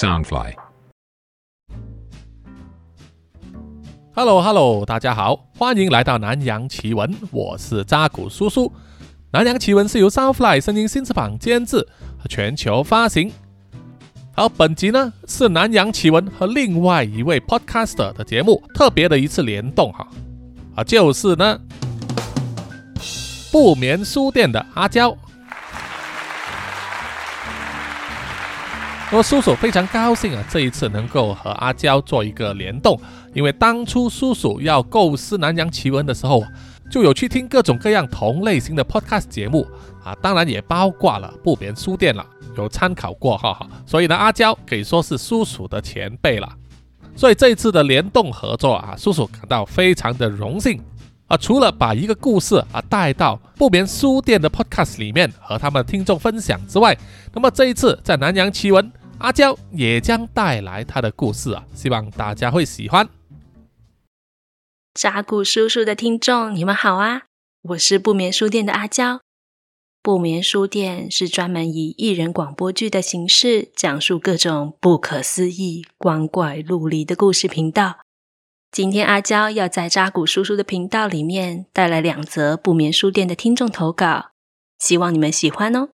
Soundfly。Hello Hello，大家好，欢迎来到南洋奇闻，我是扎古叔叔。南洋奇闻是由 Soundfly 声音新翅膀监制和全球发行。好，本集呢是南洋奇闻和另外一位 Podcaster 的节目特别的一次联动哈，啊，就是呢不眠书店的阿娇。那么叔叔非常高兴啊，这一次能够和阿娇做一个联动，因为当初叔叔要构思南洋奇闻的时候，就有去听各种各样同类型的 podcast 节目啊，当然也包括了不眠书店了，有参考过哈哈。所以呢，阿娇可以说是叔叔的前辈了。所以这一次的联动合作啊，叔叔感到非常的荣幸啊。除了把一个故事啊带到不眠书店的 podcast 里面和他们听众分享之外，那么这一次在南洋奇闻。阿娇也将带来她的故事啊，希望大家会喜欢。扎古叔叔的听众，你们好啊！我是不眠书店的阿娇。不眠书店是专门以艺人广播剧的形式，讲述各种不可思议、光怪陆离的故事频道。今天阿娇要在扎古叔叔的频道里面带来两则不眠书店的听众投稿，希望你们喜欢哦。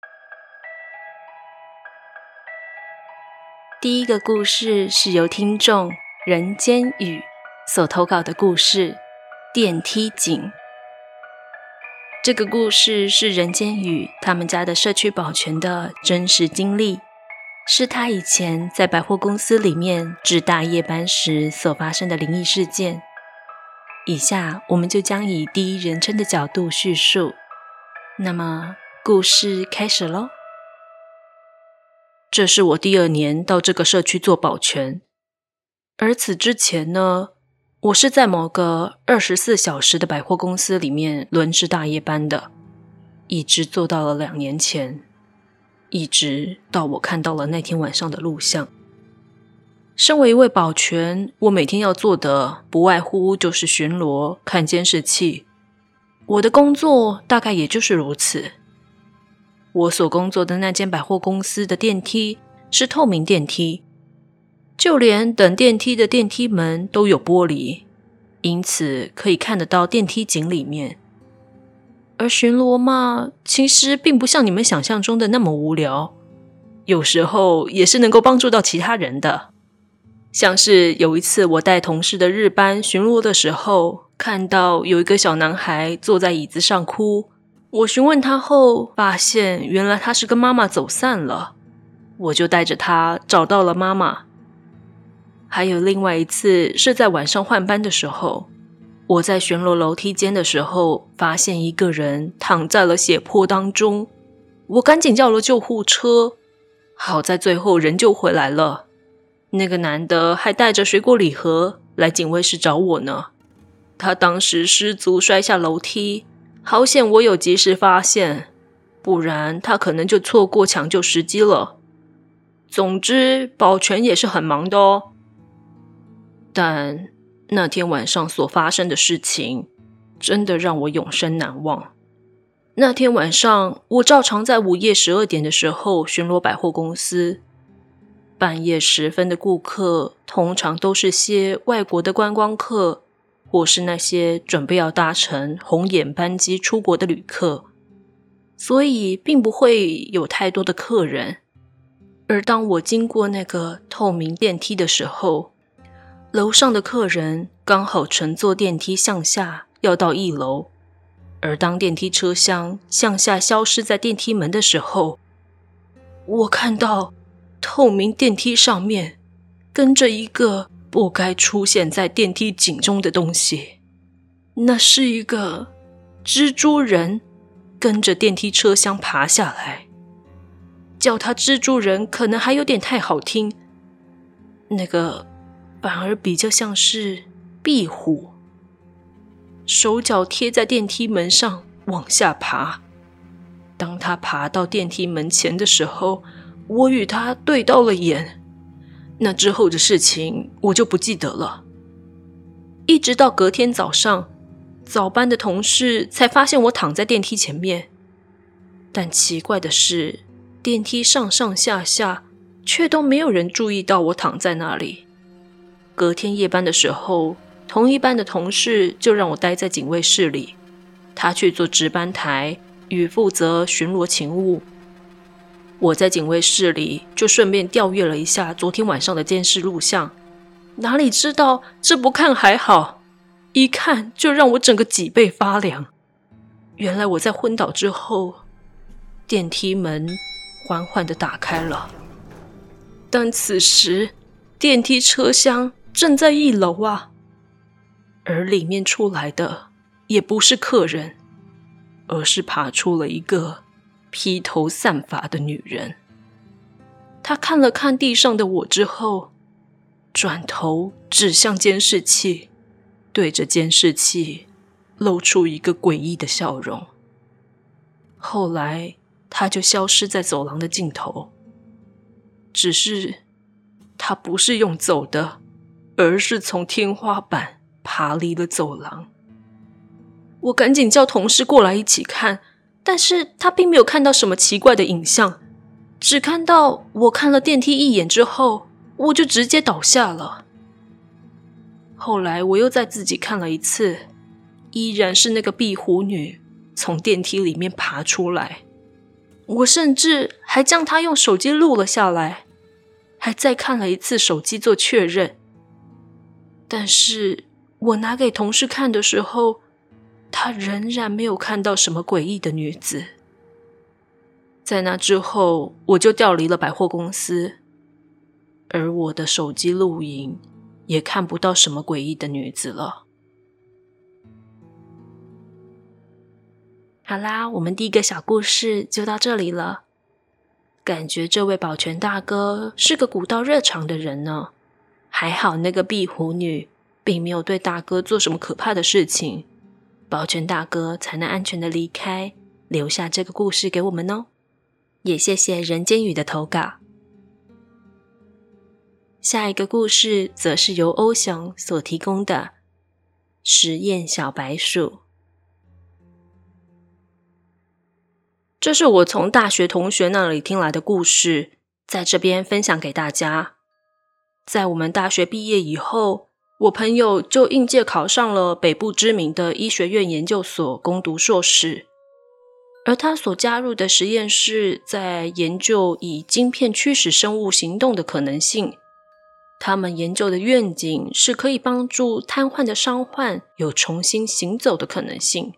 第一个故事是由听众人间雨所投稿的故事《电梯井》。这个故事是人间雨他们家的社区保全的真实经历，是他以前在百货公司里面值大夜班时所发生的灵异事件。以下我们就将以第一人称的角度叙述。那么，故事开始喽。这是我第二年到这个社区做保全，而此之前呢，我是在某个二十四小时的百货公司里面轮值大夜班的，一直做到了两年前，一直到我看到了那天晚上的录像。身为一位保全，我每天要做的不外乎就是巡逻、看监视器，我的工作大概也就是如此。我所工作的那间百货公司的电梯是透明电梯，就连等电梯的电梯门都有玻璃，因此可以看得到电梯井里面。而巡逻嘛，其实并不像你们想象中的那么无聊，有时候也是能够帮助到其他人的。像是有一次我带同事的日班巡逻的时候，看到有一个小男孩坐在椅子上哭。我询问他后，发现原来他是跟妈妈走散了，我就带着他找到了妈妈。还有另外一次是在晚上换班的时候，我在巡逻楼梯间的时候，发现一个人躺在了血泊当中，我赶紧叫了救护车，好在最后人救回来了。那个男的还带着水果礼盒来警卫室找我呢，他当时失足摔下楼梯。好险我有及时发现，不然他可能就错过抢救时机了。总之，保全也是很忙的哦。但那天晚上所发生的事情，真的让我永生难忘。那天晚上，我照常在午夜十二点的时候巡逻百货公司。半夜时分的顾客，通常都是些外国的观光客。或是那些准备要搭乘红眼班机出国的旅客，所以并不会有太多的客人。而当我经过那个透明电梯的时候，楼上的客人刚好乘坐电梯向下要到一楼，而当电梯车厢向下消失在电梯门的时候，我看到透明电梯上面跟着一个。不该出现在电梯井中的东西，那是一个蜘蛛人，跟着电梯车厢爬下来。叫他蜘蛛人可能还有点太好听，那个反而比较像是壁虎，手脚贴在电梯门上往下爬。当他爬到电梯门前的时候，我与他对到了眼。那之后的事情我就不记得了。一直到隔天早上，早班的同事才发现我躺在电梯前面。但奇怪的是，电梯上上下下却都没有人注意到我躺在那里。隔天夜班的时候，同一班的同事就让我待在警卫室里，他去做值班台，与负责巡逻勤务。我在警卫室里就顺便调阅了一下昨天晚上的监视录像，哪里知道这不看还好，一看就让我整个脊背发凉。原来我在昏倒之后，电梯门缓缓的打开了，但此时电梯车厢正在一楼啊，而里面出来的也不是客人，而是爬出了一个。披头散发的女人，她看了看地上的我之后，转头指向监视器，对着监视器露出一个诡异的笑容。后来，她就消失在走廊的尽头。只是，她不是用走的，而是从天花板爬离了走廊。我赶紧叫同事过来一起看。但是他并没有看到什么奇怪的影像，只看到我看了电梯一眼之后，我就直接倒下了。后来我又再自己看了一次，依然是那个壁虎女从电梯里面爬出来。我甚至还将她用手机录了下来，还再看了一次手机做确认。但是我拿给同事看的时候。他仍然没有看到什么诡异的女子。在那之后，我就调离了百货公司，而我的手机录影也看不到什么诡异的女子了。好啦，我们第一个小故事就到这里了。感觉这位保全大哥是个古道热肠的人呢。还好那个壁虎女并没有对大哥做什么可怕的事情。保全大哥才能安全的离开，留下这个故事给我们哦。也谢谢人间雨的投稿。下一个故事则是由欧雄所提供的实验小白鼠。这是我从大学同学那里听来的故事，在这边分享给大家。在我们大学毕业以后。我朋友就应届考上了北部知名的医学院研究所攻读硕士，而他所加入的实验室在研究以晶片驱使生物行动的可能性。他们研究的愿景是可以帮助瘫痪的伤患有重新行走的可能性，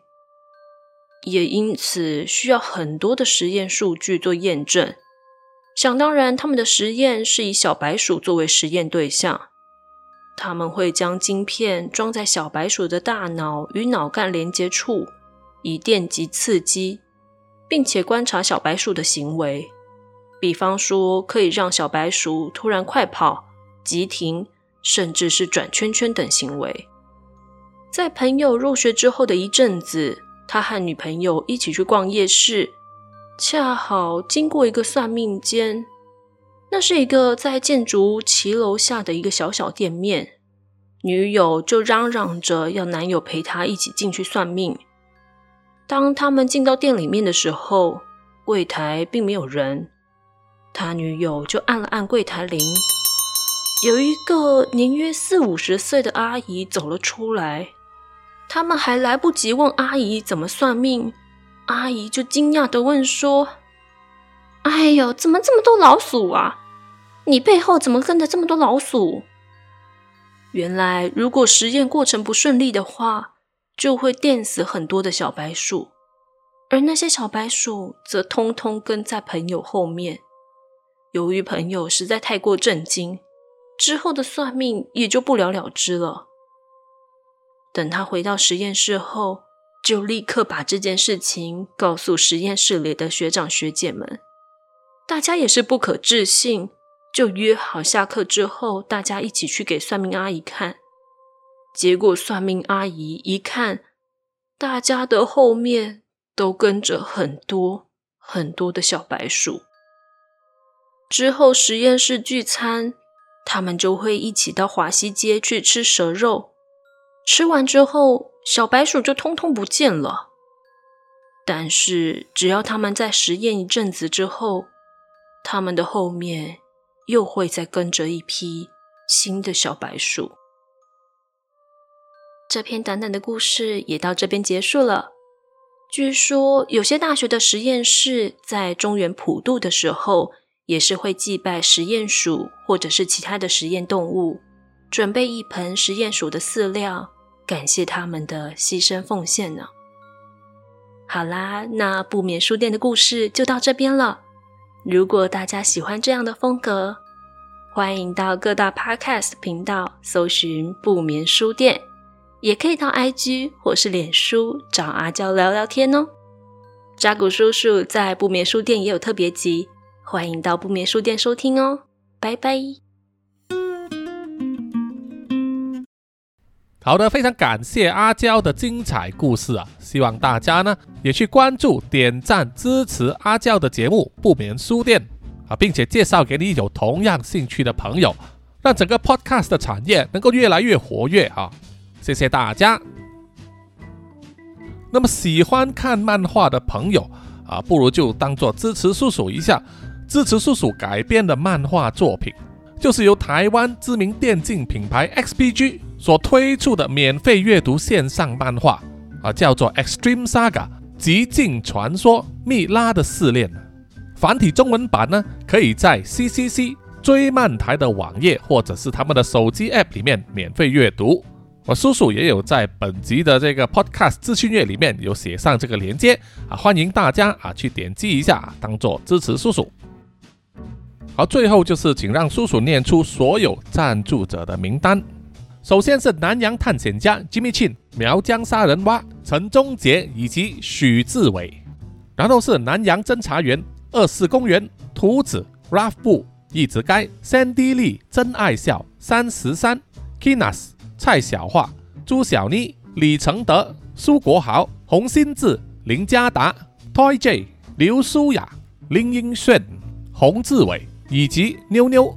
也因此需要很多的实验数据做验证。想当然，他们的实验是以小白鼠作为实验对象。他们会将晶片装在小白鼠的大脑与脑干连接处，以电极刺激，并且观察小白鼠的行为。比方说，可以让小白鼠突然快跑、急停，甚至是转圈圈等行为。在朋友入学之后的一阵子，他和女朋友一起去逛夜市，恰好经过一个算命间。那是一个在建筑骑楼下的一个小小店面，女友就嚷嚷着要男友陪她一起进去算命。当他们进到店里面的时候，柜台并没有人，他女友就按了按柜台铃，有一个年约四五十岁的阿姨走了出来。他们还来不及问阿姨怎么算命，阿姨就惊讶的问说：“哎呦，怎么这么多老鼠啊？”你背后怎么跟着这么多老鼠？原来，如果实验过程不顺利的话，就会电死很多的小白鼠，而那些小白鼠则通通跟在朋友后面。由于朋友实在太过震惊，之后的算命也就不了了之了。等他回到实验室后，就立刻把这件事情告诉实验室里的学长学姐们，大家也是不可置信。就约好下课之后，大家一起去给算命阿姨看。结果算命阿姨一看，大家的后面都跟着很多很多的小白鼠。之后实验室聚餐，他们就会一起到华西街去吃蛇肉。吃完之后，小白鼠就通通不见了。但是只要他们在实验一阵子之后，他们的后面。又会再跟着一批新的小白鼠。这篇短短的故事也到这边结束了。据说有些大学的实验室在中原普渡的时候，也是会祭拜实验鼠或者是其他的实验动物，准备一盆实验鼠的饲料，感谢他们的牺牲奉献呢。好啦，那不眠书店的故事就到这边了。如果大家喜欢这样的风格，欢迎到各大 Podcast 频道搜寻不眠书店，也可以到 IG 或是脸书找阿娇聊聊天哦。扎古叔叔在不眠书店也有特别集，欢迎到不眠书店收听哦。拜拜。好的，非常感谢阿娇的精彩故事啊！希望大家呢也去关注、点赞、支持阿娇的节目《不眠书店》啊，并且介绍给你有同样兴趣的朋友，让整个 Podcast 的产业能够越来越活跃啊！谢谢大家。那么喜欢看漫画的朋友啊，不如就当做支持叔叔一下，支持叔叔改编的漫画作品，就是由台湾知名电竞品牌 XPG。所推出的免费阅读线上漫画啊，叫做《Extreme Saga 极境传说：蜜拉的试炼》。繁体中文版呢，可以在 CCC 追漫台的网页或者是他们的手机 App 里面免费阅读。我叔叔也有在本集的这个 Podcast 资讯页里面有写上这个链接啊，欢迎大家啊去点击一下，当做支持叔叔。好，最后就是请让叔叔念出所有赞助者的名单。首先是南洋探险家 Jimmy Chin、苗疆杀人蛙陈忠杰以及许志伟，然后是南洋侦查员二四公园图子 Ralph 布一直该 Sandy Lee 真爱笑三十三 Kinas 蔡小桦朱小妮李承德苏国豪洪新志林家达 Toy J 刘舒雅林英炫洪志伟以及妞妞。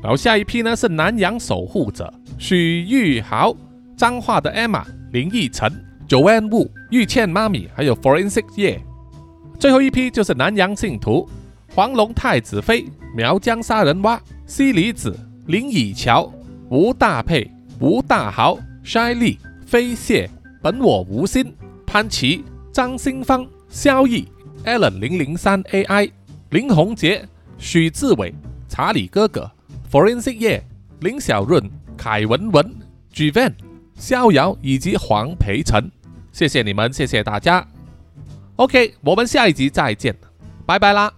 然后下一批呢是南洋守护者。许玉豪、彰化的 Emma、林奕晨、Joanne Wu、玉倩妈咪，还有 Forensic 叶。最后一批就是南洋信徒黄龙太子妃、苗疆杀人蛙、西里子、林以乔、吴大佩、吴大豪、筛利、飞蟹、本我无心、潘琪、张新芳、萧毅、Allen 零零三 AI、林宏杰、许志伟、查理哥哥、Forensic 叶、林小润。凯文文、G Van、逍遥以及黄培成，谢谢你们，谢谢大家。OK，我们下一集再见，拜拜啦。